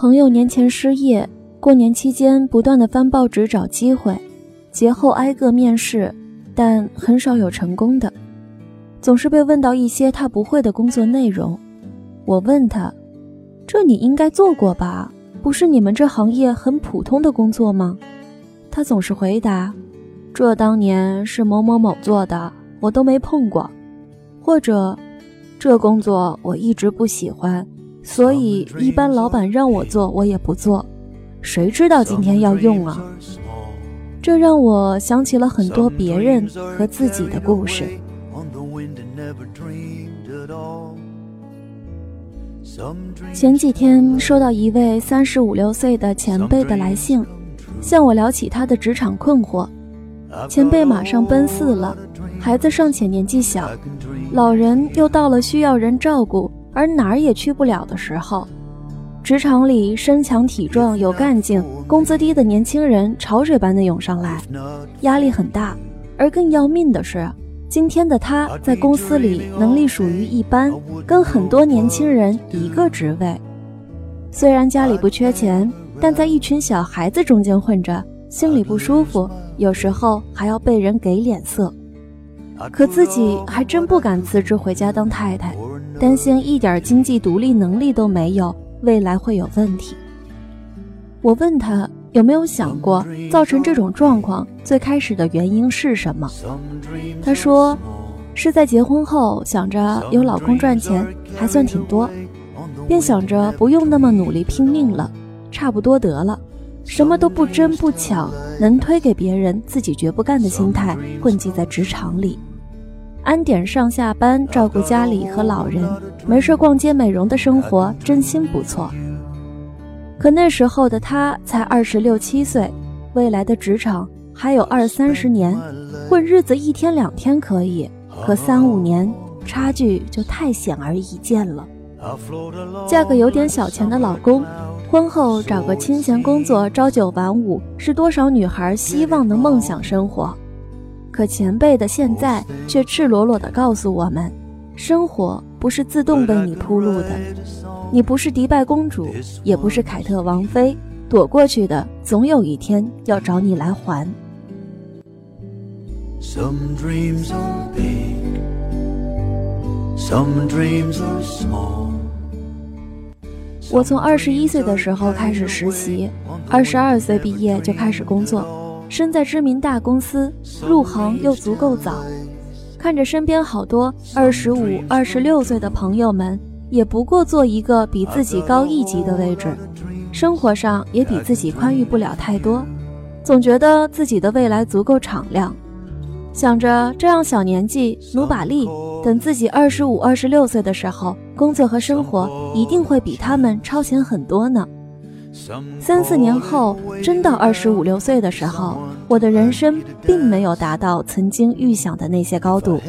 朋友年前失业，过年期间不断的翻报纸找机会，节后挨个面试，但很少有成功的，总是被问到一些他不会的工作内容。我问他：“这你应该做过吧？不是你们这行业很普通的工作吗？”他总是回答：“这当年是某某某做的，我都没碰过。”或者，这工作我一直不喜欢，所以一般老板让我做，我也不做。谁知道今天要用啊？这让我想起了很多别人和自己的故事。前几天收到一位三十五六岁的前辈的来信，向我聊起他的职场困惑。前辈马上奔四了，孩子尚且年纪小。老人又到了需要人照顾而哪儿也去不了的时候，职场里身强体壮、有干劲、工资低的年轻人潮水般的涌上来，压力很大。而更要命的是，今天的他在公司里能力属于一般，跟很多年轻人一个职位。虽然家里不缺钱，但在一群小孩子中间混着，心里不舒服，有时候还要被人给脸色。可自己还真不敢辞职回家当太太，担心一点经济独立能力都没有，未来会有问题。我问他有没有想过，造成这种状况最开始的原因是什么？他说，是在结婚后想着有老公赚钱还算挺多，便想着不用那么努力拼命了，差不多得了，什么都不争不抢，能推给别人自己绝不干的心态混迹在职场里。安点上下班，照顾家里和老人，没事逛街美容的生活真心不错。可那时候的他才二十六七岁，未来的职场还有二三十年，混日子一天两天可以，可三五年差距就太显而易见了。嫁个有点小钱的老公，婚后找个清闲工作，朝九晚五，是多少女孩希望的梦想生活。可前辈的现在却赤裸裸地告诉我们：生活不是自动为你铺路的，你不是迪拜公主，也不是凯特王妃，躲过去的总有一天要找你来还。我从二十一岁的时候开始实习，二十二岁毕业就开始工作。身在知名大公司，入行又足够早，看着身边好多二十五、二十六岁的朋友们，也不过做一个比自己高一级的位置，生活上也比自己宽裕不了太多，总觉得自己的未来足够敞亮，想着这样小年纪努把力，等自己二十五、二十六岁的时候，工作和生活一定会比他们超前很多呢。三四年后，真到二十五六岁的时候，我的人生并没有达到曾经预想的那些高度，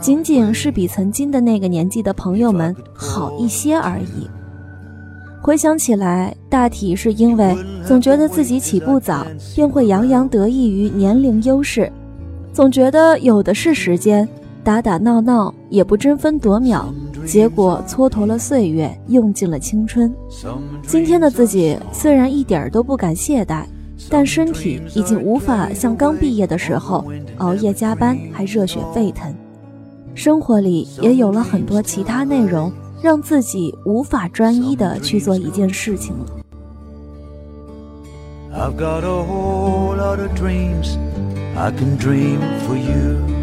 仅仅是比曾经的那个年纪的朋友们好一些而已。回想起来，大体是因为总觉得自己起步早，便会洋洋得意于年龄优势，总觉得有的是时间，打打闹闹也不争分夺秒。结果蹉跎了岁月，用尽了青春。今天的自己虽然一点都不敢懈怠，但身体已经无法像刚毕业的时候熬夜加班还热血沸腾。生活里也有了很多其他内容，让自己无法专一的去做一件事情了。I've got a whole lot of dreams I can dream for you.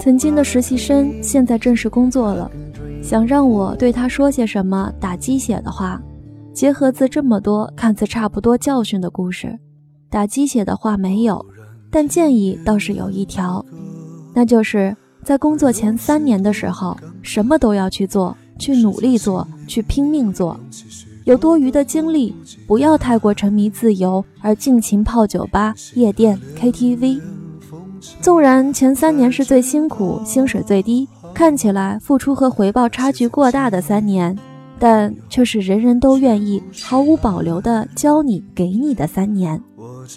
曾经的实习生，现在正式工作了。想让我对他说些什么打鸡血的话，结合自这么多看似差不多教训的故事，打鸡血的话没有，但建议倒是有一条，那就是在工作前三年的时候，什么都要去做，去努力做，去拼命做。有多余的精力，不要太过沉迷自由而尽情泡酒吧、夜店、KTV。纵然前三年是最辛苦、薪水最低、看起来付出和回报差距过大的三年，但却是人人都愿意毫无保留的教你、给你的三年，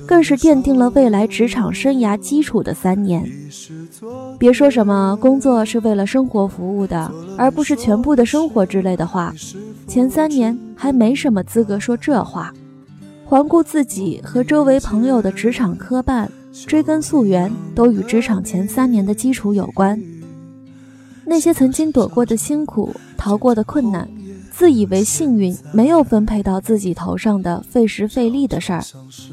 更是奠定了未来职场生涯基础的三年。别说什么工作是为了生活服务的，而不是全部的生活之类的话，前三年还没什么资格说这话。环顾自己和周围朋友的职场磕绊，追根溯源，都与职场前三年的基础有关。那些曾经躲过的辛苦、逃过的困难、自以为幸运没有分配到自己头上的费时费力的事儿，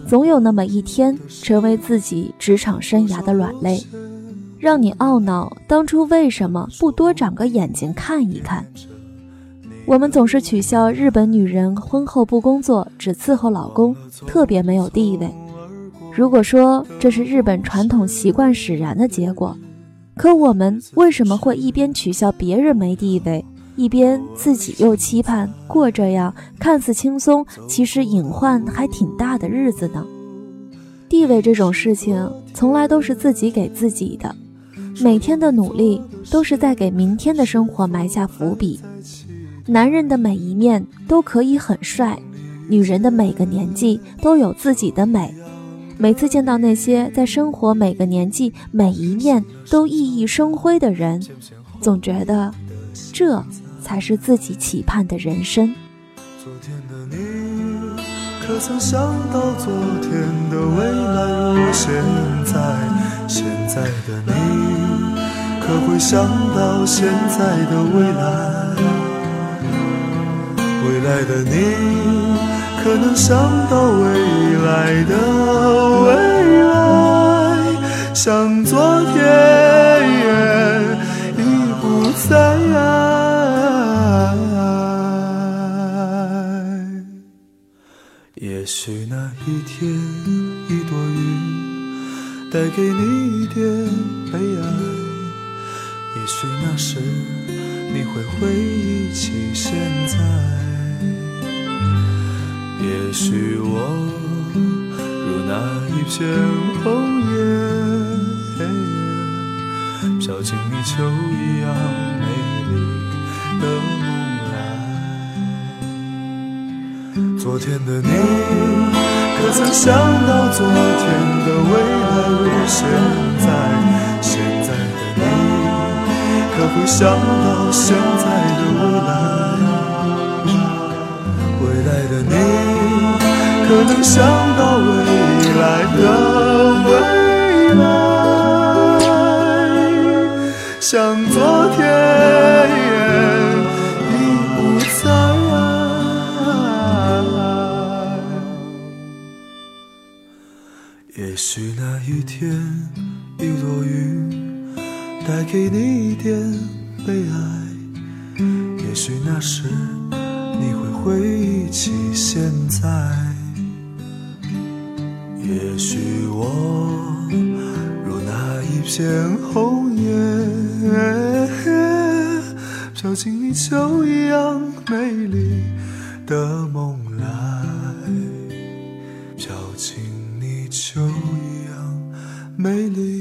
总有那么一天成为自己职场生涯的软肋，让你懊恼当初为什么不多长个眼睛看一看。我们总是取笑日本女人婚后不工作，只伺候老公，特别没有地位。如果说这是日本传统习惯使然的结果，可我们为什么会一边取笑别人没地位，一边自己又期盼过这样看似轻松，其实隐患还挺大的日子呢？地位这种事情，从来都是自己给自己的，每天的努力都是在给明天的生活埋下伏笔。男人的每一面都可以很帅，女人的每个年纪都有自己的美。每次见到那些在生活每个年纪每一面都熠熠生辉的人，总觉得这才是自己期盼的人生。昨天的你，可曾想到昨天的未来如现在？现在的你，可会想到现在的未来？未来的你，可能想到未来的未来，像昨天已不在。也许那一天，一朵云带给你一点悲哀；也许那时，你会回忆起现在。也许我如那一片红叶，飘进你秋一样美丽的梦来。昨天的你，可曾想到昨天的未来如现在？现在的你，可会想到现在的未来？未来可能想到未来的未来，像昨天已不在。也许那一天，一朵云带给你一点悲哀，也许那时。你会回忆起现在，也许我如那一片红叶，飘进你秋一样美丽的梦来，飘进你秋一样美丽。